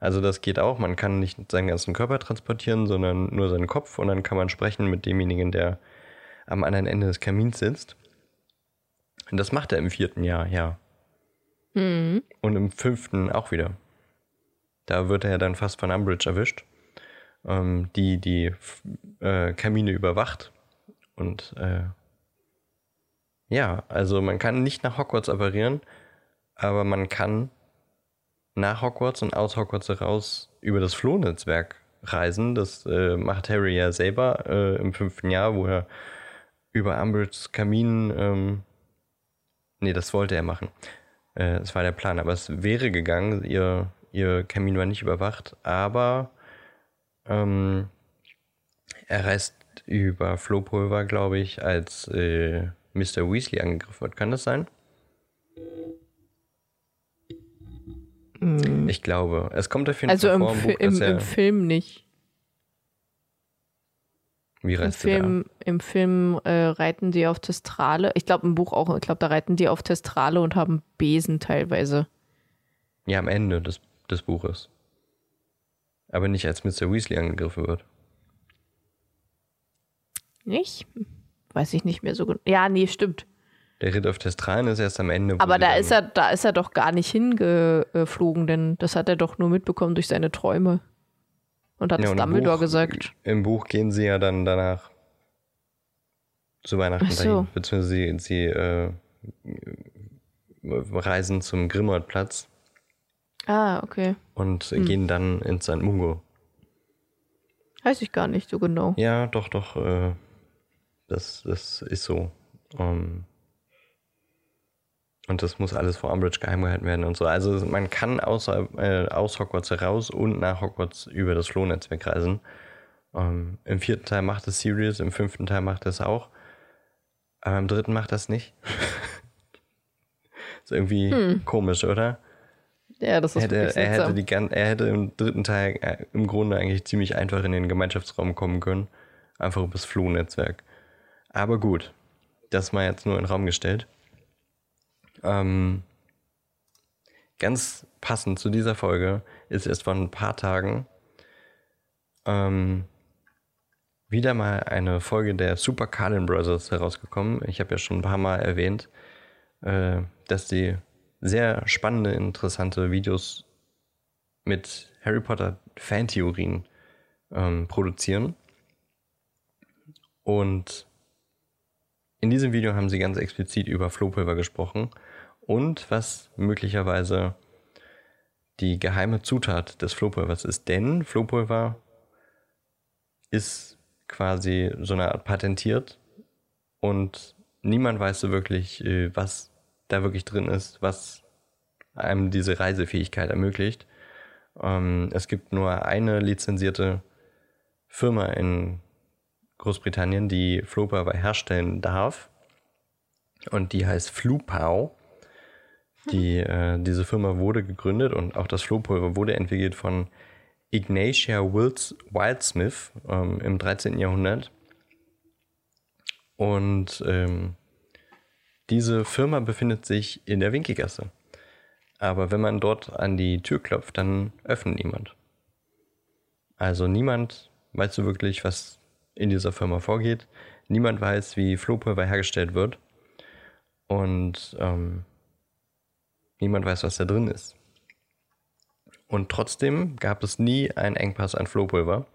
[SPEAKER 2] Also das geht auch, man kann nicht seinen ganzen Körper transportieren, sondern nur seinen Kopf und dann kann man sprechen mit demjenigen, der am anderen Ende des Kamins sitzt. Und das macht er im vierten Jahr, ja.
[SPEAKER 1] Mhm.
[SPEAKER 2] Und im fünften auch wieder. Da wird er dann fast von Umbridge erwischt, ähm, die die äh, Kamine überwacht. Und äh, ja, also man kann nicht nach Hogwarts apparieren, aber man kann nach Hogwarts und aus Hogwarts heraus über das Flohnetzwerk reisen. Das äh, macht Harry ja selber äh, im fünften Jahr, wo er über Umbridges Kamin, ähm, nee, das wollte er machen. Äh, das war der Plan, aber es wäre gegangen, ihr, ihr Kamin war nicht überwacht, aber ähm, er reist über Flohpulver, glaube ich, als äh, Mr. Weasley angegriffen wird. Kann das sein? Ich glaube. Es kommt auf jeden
[SPEAKER 1] Also
[SPEAKER 2] Fall
[SPEAKER 1] im,
[SPEAKER 2] vor im Buch,
[SPEAKER 1] im, im Film nicht.
[SPEAKER 2] wie
[SPEAKER 1] Im
[SPEAKER 2] reist da?
[SPEAKER 1] Film, im Film äh, reiten die auf Testrale. Ich glaube im Buch auch. Ich glaube, da reiten die auf Testrale und haben Besen teilweise.
[SPEAKER 2] Ja, am Ende des, des Buches. Aber nicht als Mr. Weasley angegriffen wird.
[SPEAKER 1] Nicht? Weiß ich nicht mehr so genau. Ja, nee, stimmt.
[SPEAKER 2] Der Ritt auf Testralen ist erst am Ende.
[SPEAKER 1] Aber da ist er, da ist er doch gar nicht hingeflogen, denn das hat er doch nur mitbekommen durch seine Träume. Und hat
[SPEAKER 2] Ja,
[SPEAKER 1] es Dumbledore
[SPEAKER 2] Buch-
[SPEAKER 1] gesagt.
[SPEAKER 2] Im Buch gehen sie ja dann danach zu Weihnachten
[SPEAKER 1] Ach so.
[SPEAKER 2] dahin. Beziehungsweise sie, sie äh, reisen zum Grimmauld-Platz
[SPEAKER 1] Ah, okay.
[SPEAKER 2] und
[SPEAKER 1] Hm.
[SPEAKER 2] gehen dann ins St. Mungo.
[SPEAKER 1] Weiß ich gar nicht so genau.
[SPEAKER 2] Ja, doch, doch. Äh, das, das ist so. Ähm, und das muss alles vor Umbridge geheim gehalten werden und so. Also man kann außer, äh, aus Hogwarts heraus und nach Hogwarts über das Flohnetzwerk reisen. Ähm, Im vierten Teil macht es Sirius, im fünften Teil macht es auch. Aber im dritten macht das nicht. ist irgendwie komisch, oder?
[SPEAKER 1] Ja, das ist
[SPEAKER 2] hätte,
[SPEAKER 1] wirklich
[SPEAKER 2] er, hätte die, er hätte im dritten Teil äh, im Grunde eigentlich ziemlich einfach in den Gemeinschaftsraum kommen können. Einfach übers Flohnetzwerk. Aber gut, das mal jetzt nur in den Raum gestellt. Ähm, ganz passend zu dieser Folge ist erst vor ein paar Tagen ähm, wieder mal eine Folge der Super Carlin Brothers herausgekommen. Ich habe ja schon ein paar Mal erwähnt, äh, dass die sehr spannende, interessante Videos mit Harry Potter Fantheorien ähm, produzieren. Und in diesem Video haben sie ganz explizit über Flohpulver gesprochen und was möglicherweise die geheime Zutat des Flohpulvers ist. Denn Flohpulver ist quasi so eine Art patentiert und niemand weiß so wirklich, äh, was da wirklich drin ist, was einem diese Reisefähigkeit ermöglicht. Ähm, es gibt nur eine lizenzierte Firma in Großbritannien, die Flohpulver herstellen darf. Und die heißt Flupau. Die, äh, diese Firma wurde gegründet und auch das Flohpulver wurde entwickelt von Ignatia Wilds, Wildsmith ähm, im 13. Jahrhundert. Und ähm, diese Firma befindet sich in der Winkelgasse. Aber wenn man dort an die Tür klopft, dann öffnet niemand. Also niemand weiß so wirklich, was in dieser Firma vorgeht. Niemand weiß, wie Flohpulver hergestellt wird. Und ähm, niemand weiß, was da drin ist. Und trotzdem gab es nie einen Engpass an Flohpulver,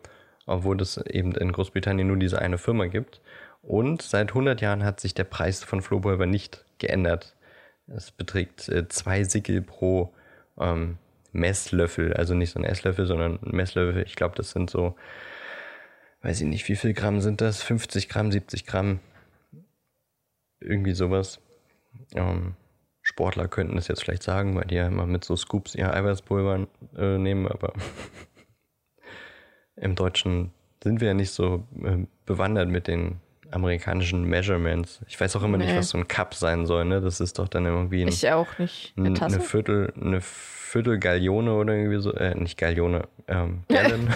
[SPEAKER 2] obwohl es eben in Großbritannien nur diese eine Firma gibt. Und seit 100 Jahren hat sich der Preis von Flohpulver nicht geändert. Es beträgt äh, zwei Sickel pro ähm, Messlöffel, also nicht so ein Esslöffel, sondern ein Messlöffel. Ich glaube, das sind so, weiß ich nicht, wie viel Gramm sind das? 50 Gramm, 70 Gramm, irgendwie sowas. Ähm, Sportler könnten das jetzt vielleicht sagen, weil die ja immer mit so Scoops ihr Eiweißpulver äh, nehmen, aber im Deutschen sind wir ja nicht so äh, bewandert mit den amerikanischen Measurements. Ich weiß auch immer nicht,
[SPEAKER 1] Nee.
[SPEAKER 2] was so ein Cup sein soll, ne? Das ist doch dann irgendwie ein,
[SPEAKER 1] Ich auch nicht. Eine
[SPEAKER 2] ein,
[SPEAKER 1] Tasse?
[SPEAKER 2] eine Viertel, eine Viertel Gallione oder irgendwie so, äh, nicht Gallione, ähm, Gallon.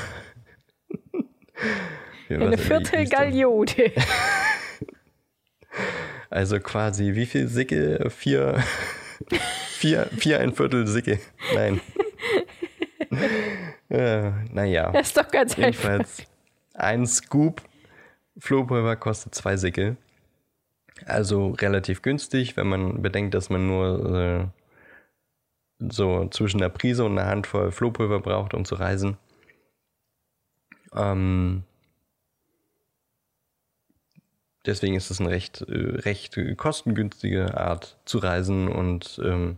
[SPEAKER 2] Wie-
[SPEAKER 1] Eine Viertel? Galliode.
[SPEAKER 2] Also quasi wie viel Sickel? Vier, vier, vier ein Viertel Sickel. Nein. äh, naja.
[SPEAKER 1] Das ist doch ganz einfach.
[SPEAKER 2] Jedenfalls ein Scoop Flohpulver kostet zwei Sickel. Also relativ günstig, wenn man bedenkt, dass man nur äh, so zwischen einer Prise und einer Handvoll Flohpulver braucht, um zu reisen. Ähm, deswegen ist es eine recht, äh, recht kostengünstige Art zu reisen und ähm,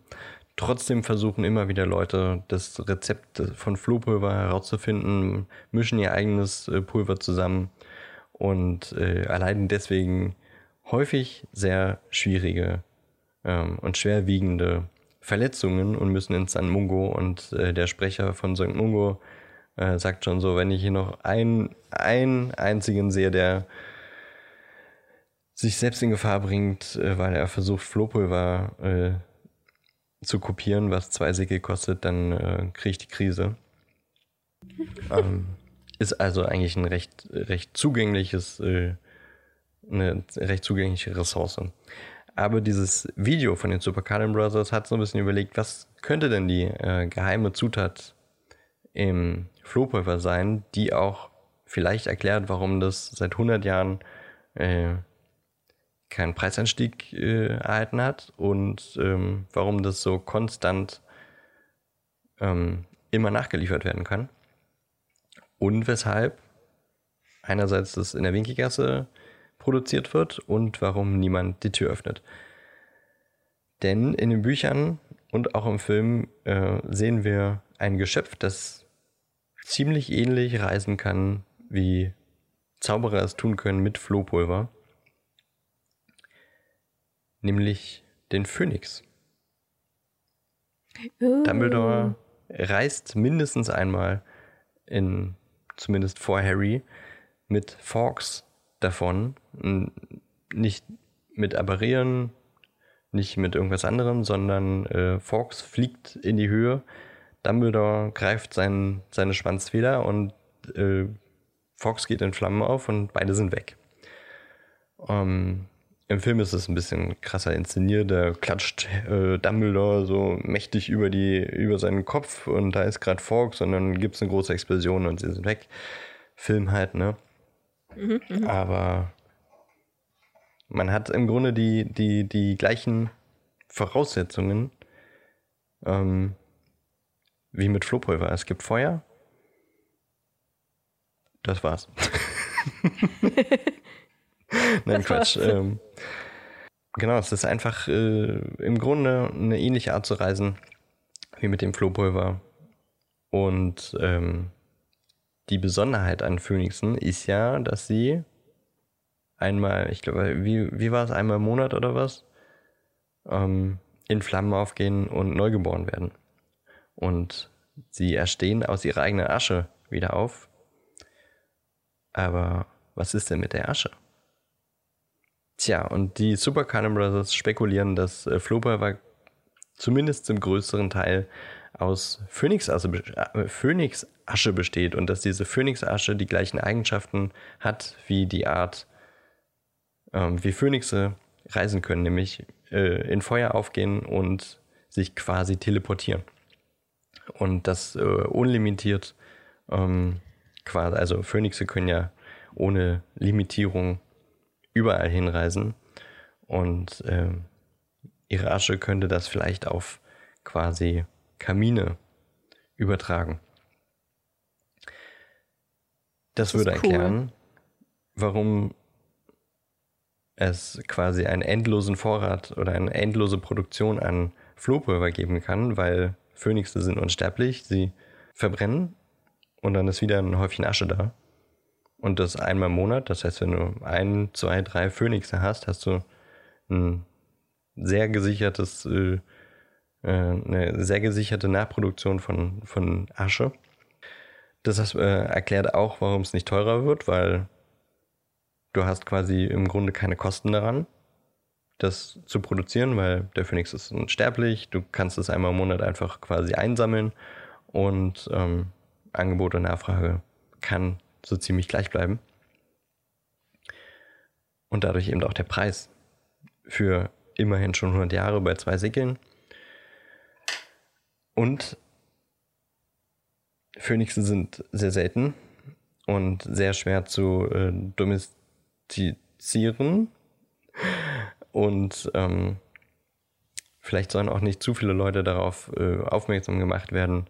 [SPEAKER 2] trotzdem versuchen immer wieder Leute, das Rezept von Flohpulver herauszufinden, mischen ihr eigenes äh, Pulver zusammen und äh, erleiden deswegen häufig sehr schwierige ähm, und schwerwiegende Verletzungen und müssen ins San Mungo und äh, der Sprecher von St. Mungo äh, sagt schon so, wenn ich hier noch einen, einen einzigen sehe, der sich selbst in Gefahr bringt, äh, weil er versucht, Flohpulver äh, zu kopieren, was zwei Sickel kostet, dann äh, kriege ich die Krise. ähm, ist also eigentlich ein recht, recht zugängliches, äh, eine recht zugängliche Ressource. Aber dieses Video von den Super Carlin Brothers hat so ein bisschen überlegt, was könnte denn die äh, geheime Zutat im Flohpulver sein, die auch vielleicht erklärt, warum das seit 100 Jahren äh, keinen Preisanstieg äh, erhalten hat und ähm, warum das so konstant ähm, immer nachgeliefert werden kann. Und weshalb einerseits das in der Winkelgasse produziert wird und warum niemand die Tür öffnet. Denn in den Büchern und auch im Film äh, sehen wir ein Geschöpf, das ziemlich ähnlich reisen kann, wie Zauberer es tun können mit Flohpulver nämlich den Phönix. Dumbledore reist mindestens einmal in, zumindest vor Harry, mit Fawkes davon. Nicht mit Apparieren, nicht mit irgendwas anderem, sondern äh, Fawkes fliegt in die Höhe, Dumbledore greift sein, seine Schwanzfeder und äh, Fox geht in Flammen auf und beide sind weg. Ähm, Im Film ist es ein bisschen krasser inszeniert. Da klatscht äh, Dumbledore so mächtig über, die, über seinen Kopf und da ist gerade Fox und dann gibt es eine große Explosion und sie sind weg. Film halt, ne? Mhm, mh. Aber man hat im Grunde die, die, die gleichen Voraussetzungen ähm, wie mit Flohpulver. Es gibt Feuer. Das war's. Nein, Quatsch. Ähm, genau, es ist einfach äh, im Grunde eine ähnliche Art zu reisen wie mit dem Flohpulver. Und ähm, die Besonderheit an Phoenixen ist ja, dass sie einmal, ich glaube, wie, wie war es, einmal im Monat oder was, ähm, in Flammen aufgehen und neu geboren werden. Und sie erstehen aus ihrer eigenen Asche wieder auf. Aber was ist denn mit der Asche? Tja, und die Super Carmen Brothers spekulieren, dass äh, Flopper zumindest zum größeren Teil aus Phönixasche, äh, Phönixasche besteht und dass diese Phönixasche die gleichen Eigenschaften hat wie die Art, ähm, wie Phönixe reisen können, nämlich äh, in Feuer aufgehen und sich quasi teleportieren. Und das äh, unlimitiert ähm, quasi, also Phönixe können ja ohne Limitierung überall hinreisen und äh, ihre Asche könnte das vielleicht auf quasi Kamine übertragen. Das, das würde erklären, cool. warum es quasi einen endlosen Vorrat oder eine endlose Produktion an Flohpulver geben kann, weil Phönixe sind unsterblich, sie verbrennen und dann ist wieder ein Häufchen Asche da. Und das einmal im Monat, das heißt, wenn du ein, zwei, drei Phönixe hast, hast du ein sehr gesichertes, äh, äh eine sehr gesicherte Nachproduktion von, von Asche. Das äh, erklärt auch, warum es nicht teurer wird, weil du hast quasi im Grunde keine Kosten daran, das zu produzieren, weil der Phoenix ist unsterblich. Du kannst es einmal im Monat einfach quasi einsammeln und ähm, Angebot und Nachfrage kann so ziemlich gleich bleiben. Und dadurch eben auch der Preis für immerhin schon 100 Jahre bei zwei Sickeln. Und Phönixe sind sehr selten und sehr schwer zu äh, domestizieren. Und ähm, vielleicht sollen auch nicht zu viele Leute darauf äh, aufmerksam gemacht werden,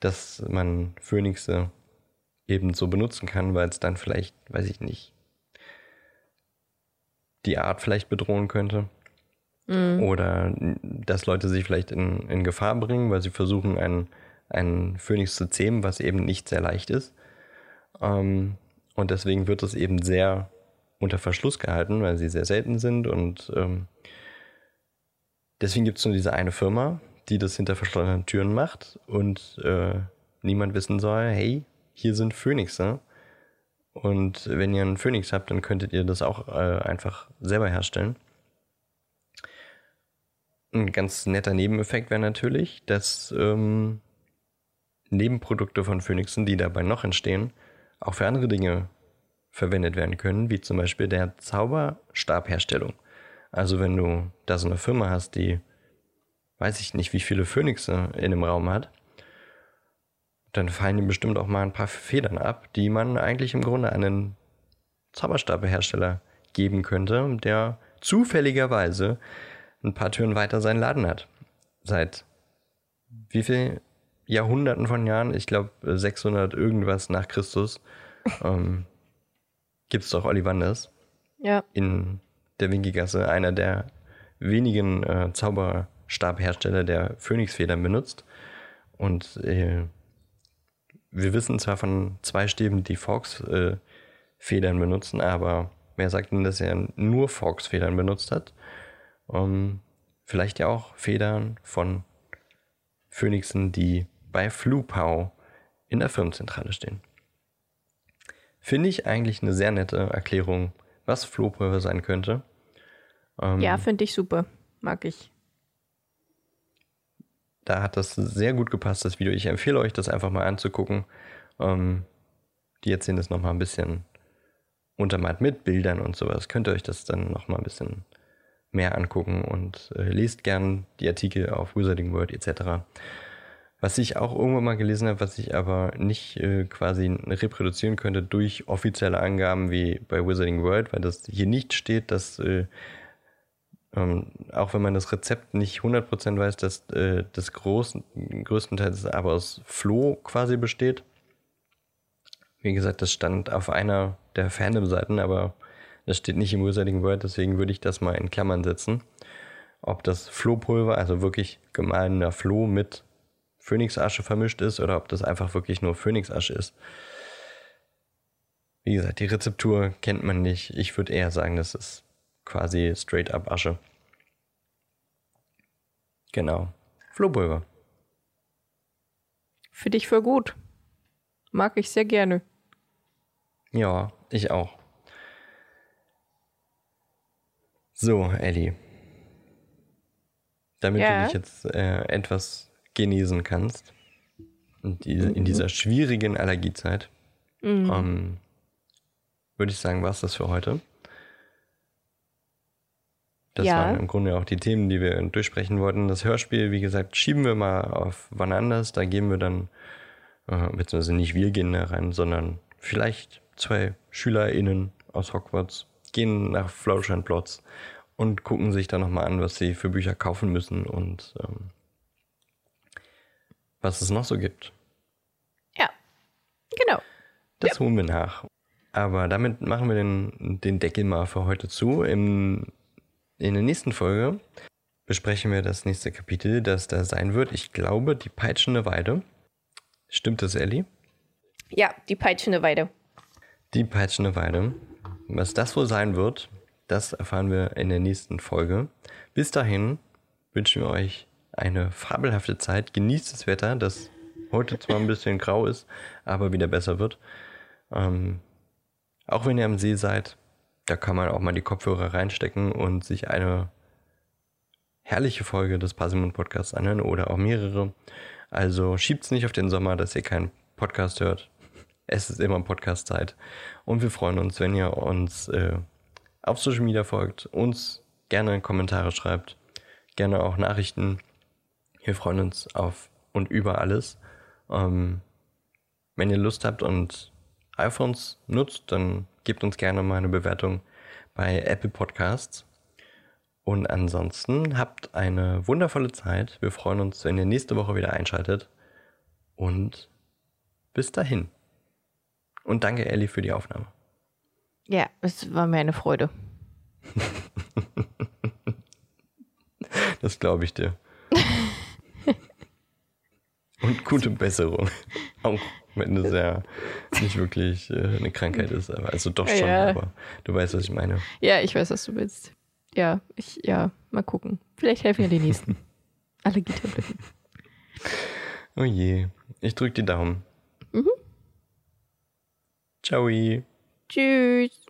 [SPEAKER 2] dass man Phönixe eben so benutzen kann, weil es dann vielleicht, weiß ich nicht, die Art vielleicht bedrohen könnte. Mhm. Oder dass Leute sich vielleicht in, in Gefahr bringen, weil sie versuchen, einen, einen Phönix zu zähmen, was eben nicht sehr leicht ist. Ähm, und deswegen wird es eben sehr unter Verschluss gehalten, weil sie sehr selten sind und ähm, deswegen gibt es nur diese eine Firma, die das hinter verschlossenen Türen macht und äh, niemand wissen soll, hey, hier sind Phönixe und wenn ihr einen Phönix habt, dann könntet ihr das auch äh, einfach selber herstellen. Ein ganz netter Nebeneffekt wäre natürlich, dass ähm, Nebenprodukte von Phönixen, die dabei noch entstehen, auch für andere Dinge verwendet werden können, wie zum Beispiel der Zauberstabherstellung. Also wenn du da so eine Firma hast, die weiß ich nicht, wie viele Phönixe in dem Raum hat, dann fallen ihm bestimmt auch mal ein paar Federn ab, die man eigentlich im Grunde einen Zauberstabhersteller geben könnte, der zufälligerweise ein paar Türen weiter seinen Laden hat. Seit wie viel Jahrhunderten von Jahren? Ich glaube 600 irgendwas nach Christus. ähm, gibt es doch Ollivanders.
[SPEAKER 1] Ja.
[SPEAKER 2] In der Winkigasse, einer der wenigen äh, Zauberstabhersteller, der Phönixfedern benutzt. Und äh, wir wissen zwar von zwei Stäben, die Fox-Federn äh, benutzen, aber wer sagt denn, dass er nur Fox-Federn benutzt hat? Um, vielleicht ja auch Federn von Phönixen, die bei Flupau in der Firmenzentrale stehen. Finde ich eigentlich eine sehr nette Erklärung, was Flohpulver sein könnte.
[SPEAKER 1] Ähm, ja, finde ich super. Mag ich.
[SPEAKER 2] Da hat das sehr gut gepasst, das Video. Ich empfehle euch, das einfach mal anzugucken. Ähm, die erzählen das nochmal ein bisschen untermalt mit Bildern und sowas. Könnt ihr euch das dann nochmal ein bisschen mehr angucken und äh, lest gern die Artikel auf Wizarding World etc. Was ich auch irgendwann mal gelesen habe, was ich aber nicht äh, quasi reproduzieren könnte durch offizielle Angaben wie bei Wizarding World, weil das hier nicht steht, dass äh, ähm, auch wenn man das Rezept nicht 100% weiß, dass äh, das großen, größtenteils aber aus Floh quasi besteht. Wie gesagt, das stand auf einer der Fandom-Seiten, aber das steht nicht im Wizarding World, deswegen würde ich das mal in Klammern setzen. Ob das Flohpulver, also wirklich gemahlener Floh mit Phönixasche vermischt ist oder ob das einfach wirklich nur Phönixasche ist. Wie gesagt, die Rezeptur kennt man nicht. Ich würde eher sagen, das ist quasi straight up Asche. Genau. Flohpulver.
[SPEAKER 1] Für dich für gut. Mag ich sehr gerne.
[SPEAKER 2] Ja, ich auch. So, Ellie. Damit ja. du dich jetzt äh, etwas genießen kannst, in, die, in dieser schwierigen Allergiezeit, mhm. ähm, würde ich sagen, war es das für heute. Das ja. waren im Grunde auch die Themen, die wir durchsprechen wollten. Das Hörspiel, wie gesagt, schieben wir mal auf wann anders. Da gehen wir dann, äh, beziehungsweise nicht wir gehen da rein, sondern vielleicht zwei SchülerInnen aus Hogwarts gehen nach Flourish and Plots und gucken sich da nochmal an, was sie für Bücher kaufen müssen und ähm, was es noch so gibt.
[SPEAKER 1] Ja, genau.
[SPEAKER 2] Das
[SPEAKER 1] ja.
[SPEAKER 2] holen wir nach. Aber damit machen wir den, den Deckel mal für heute zu. Im, in der nächsten Folge besprechen wir das nächste Kapitel, das da sein wird. Ich glaube, die peitschende Weide. Stimmt das, Ellie?
[SPEAKER 1] Ja, die peitschende Weide.
[SPEAKER 2] Die peitschende Weide. Was das wohl sein wird, das erfahren wir in der nächsten Folge. Bis dahin wünschen wir euch eine fabelhafte Zeit. Genießt das Wetter, das heute zwar ein bisschen grau ist, aber wieder besser wird. Ähm, auch wenn ihr am See seid, da kann man auch mal die Kopfhörer reinstecken und sich eine herrliche Folge des Parsimon Podcasts anhören oder auch mehrere. Also schiebt's nicht auf den Sommer, dass ihr keinen Podcast hört. Es ist immer Podcast-Zeit. Und wir freuen uns, wenn ihr uns äh, auf Social Media folgt, uns gerne Kommentare schreibt, gerne auch Nachrichten wir freuen uns auf und über alles. Ähm, wenn ihr Lust habt und iPhones nutzt, dann gebt uns gerne mal eine Bewertung bei Apple Podcasts. Und ansonsten habt eine wundervolle Zeit. Wir freuen uns, wenn ihr nächste Woche wieder einschaltet. Und bis dahin. Und danke, Ellie, für die Aufnahme.
[SPEAKER 1] Ja, es war mir eine Freude.
[SPEAKER 2] das glaube ich dir. Und gute Besserung. Auch wenn es ja nicht wirklich äh, eine Krankheit ist. Aber, also doch schon, ja. aber du weißt, was ich meine.
[SPEAKER 1] Ja, ich weiß, was du willst. Ja, ich, ja, mal gucken. Vielleicht helfen ja die nächsten. Allergietabletten.
[SPEAKER 2] Oh je. Ich drück die Daumen. Mhm. Ciao.
[SPEAKER 1] Tschüss.